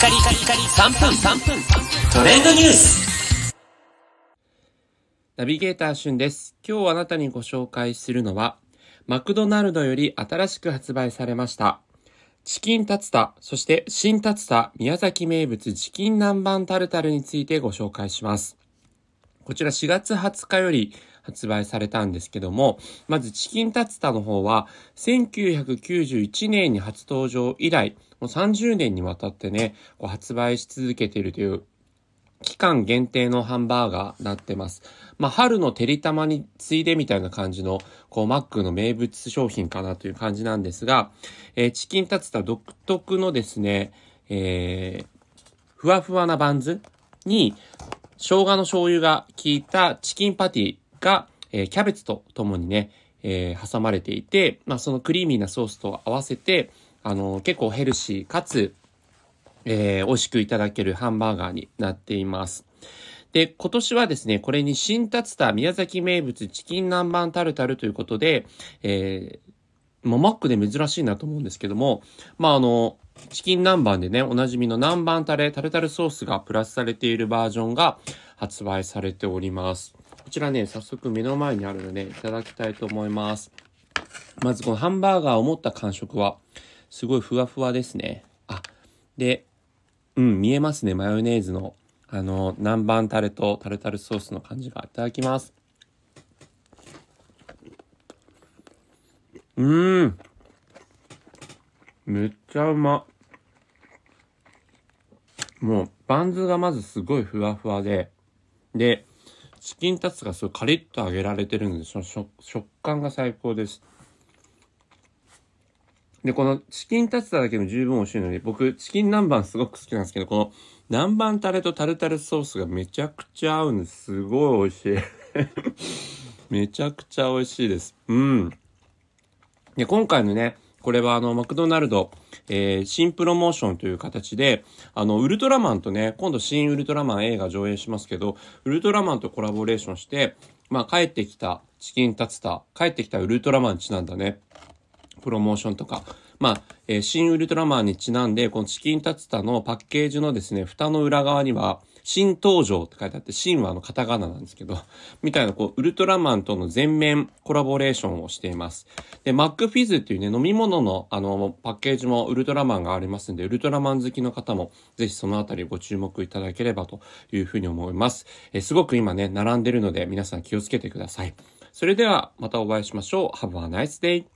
カリカリカリ3分3分トレンドニュースナビゲーターしゅんです。今日あなたにご紹介するのは、マクドナルドより新しく発売されました。チキンタツタ、そして新タツタ宮崎名物チキン南蛮タルタルについてご紹介します。こちら4月20日より発売されたんですけども、まずチキンタツタの方は、1991年に初登場以来、もう30年にわたってね、こう発売し続けているという期間限定のハンバーガーになってます。まあ、春のてりたまについでみたいな感じの、こう、マックの名物商品かなという感じなんですが、えーチキンタツタ独特のですね、えーふわふわなバンズに、生姜の醤油が効いたチキンパティが、えーキャベツとともにね、えー挟まれていて、まあ、そのクリーミーなソースと合わせて、あの結構ヘルシーかつ、えー美味しくいただけるハンバーガーになっています。で、今年はですね、これに新タツタ宮崎名物チキン南蛮タルタルということで、えー、もうマックで珍しいなと思うんですけども、まあ、あの、チキン南蛮でね、おなじみの南蛮タレ、タルタルソースがプラスされているバージョンが発売されております。こちらね、早速目の前にあるので、いただきたいと思います。まずこのハンバーガーを持った感触は、すごいふわふわですね。あ、で、うん、見えますね。マヨネーズの、あの、南蛮タレとタルタルソースの感じが。いただきます。うーん。めっちゃうま。もう、バンズがまずすごいふわふわで、で、チキンタツがすごいカリッと揚げられてるので、その食食感が最高です。で、このチキンタツタだけでも十分美味しいので、僕、チキン南蛮すごく好きなんですけど、この南蛮タレとタルタルソースがめちゃくちゃ合うんです。すごい美味しい。めちゃくちゃ美味しいです。うん。で、今回のね、これはあの、マクドナルド、えー、新プロモーションという形で、あの、ウルトラマンとね、今度新ウルトラマン映画上映しますけど、ウルトラマンとコラボレーションして、まあ、帰ってきたチキンタツタ、帰ってきたウルトラマンちなんだね、プロモーションとか、まあ、えー新ウルトラマンにちなんで、このチキンタツタのパッケージのですね、蓋の裏側には、新登場って書いてあって、新はあのカタカナなんですけど、みたいなこう、ウルトラマンとの全面コラボレーションをしています。で、マックフィズっていうね、飲み物のあの、パッケージもウルトラマンがありますんで、ウルトラマン好きの方も、ぜひそのあたりご注目いただければというふうに思います。えすごく今ね、並んでるので、皆さん気をつけてください。それでは、またお会いしましょう。Have a nice day!